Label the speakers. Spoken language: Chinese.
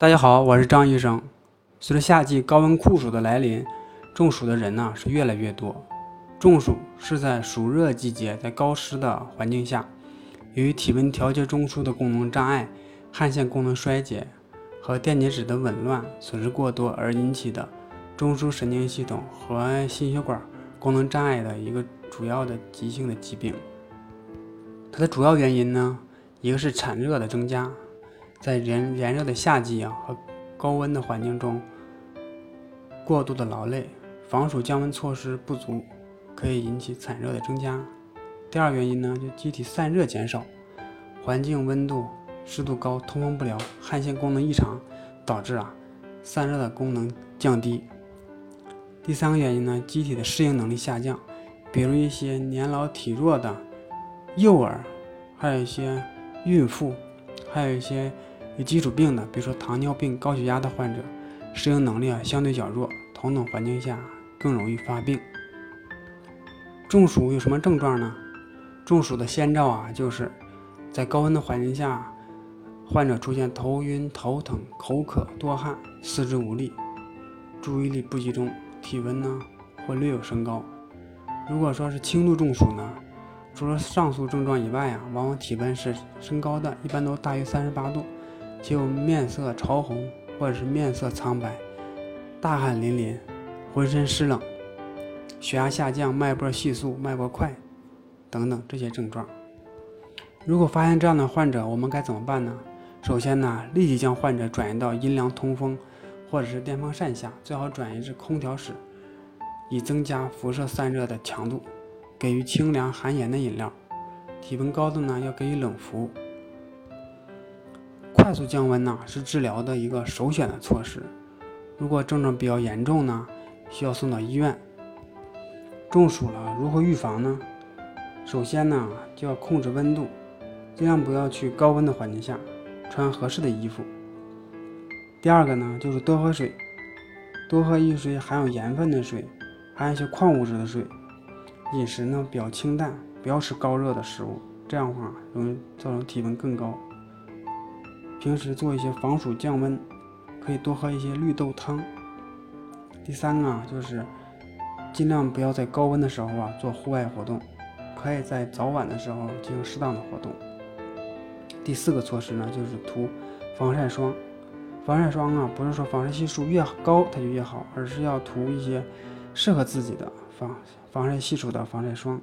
Speaker 1: 大家好，我是张医生。随着夏季高温酷暑的来临，中暑的人呢是越来越多。中暑是在暑热季节，在高湿的环境下，由于体温调节中枢的功能障碍、汗腺功能衰竭和电解质的紊乱损失过多而引起的中枢神经系统和心血管功能障碍的一个主要的急性的疾病。它的主要原因呢，一个是产热的增加，在炎炎热的夏季啊和高温的环境中，过度的劳累，防暑降温措施不足，可以引起产热的增加。第二原因呢，就机体散热减少，环境温度湿度高，通风不良，汗腺功能异常，导致啊散热的功能降低。第三个原因呢，机体的适应能力下降，比如一些年老体弱的。幼儿，还有一些孕妇，还有一些有基础病的，比如说糖尿病、高血压的患者，适应能力啊相对较弱，同等环境下更容易发病。中暑有什么症状呢？中暑的先兆啊，就是在高温的环境下，患者出现头晕、头疼、口渴、多汗、四肢无力、注意力不集中，体温呢或略有升高。如果说是轻度中暑呢？除了上述症状以外啊，往往体温是升高的，一般都大于三十八度，就面色潮红或者是面色苍白、大汗淋漓、浑身湿冷、血压下降、脉搏细速、脉搏快等等这些症状。如果发现这样的患者，我们该怎么办呢？首先呢，立即将患者转移到阴凉通风或者是电风扇下，最好转移至空调室，以增加辐射散热的强度。给予清凉含盐的饮料，体温高的呢要给予冷敷。快速降温呢是治疗的一个首选的措施。如果症状比较严重呢，需要送到医院。中暑了如何预防呢？首先呢就要控制温度，尽量不要去高温的环境下，穿合适的衣服。第二个呢就是多喝水，多喝一些含有盐分的水，含一些矿物质的水。饮食呢比较清淡，不要吃高热的食物，这样的话容易造成体温更高。平时做一些防暑降温，可以多喝一些绿豆汤。第三个啊，就是尽量不要在高温的时候啊做户外活动，可以在早晚的时候进行适当的活动。第四个措施呢，就是涂防晒霜。防晒霜啊，不是说防晒系数越高它就越好，而是要涂一些适合自己的。防防晒系数的防晒霜。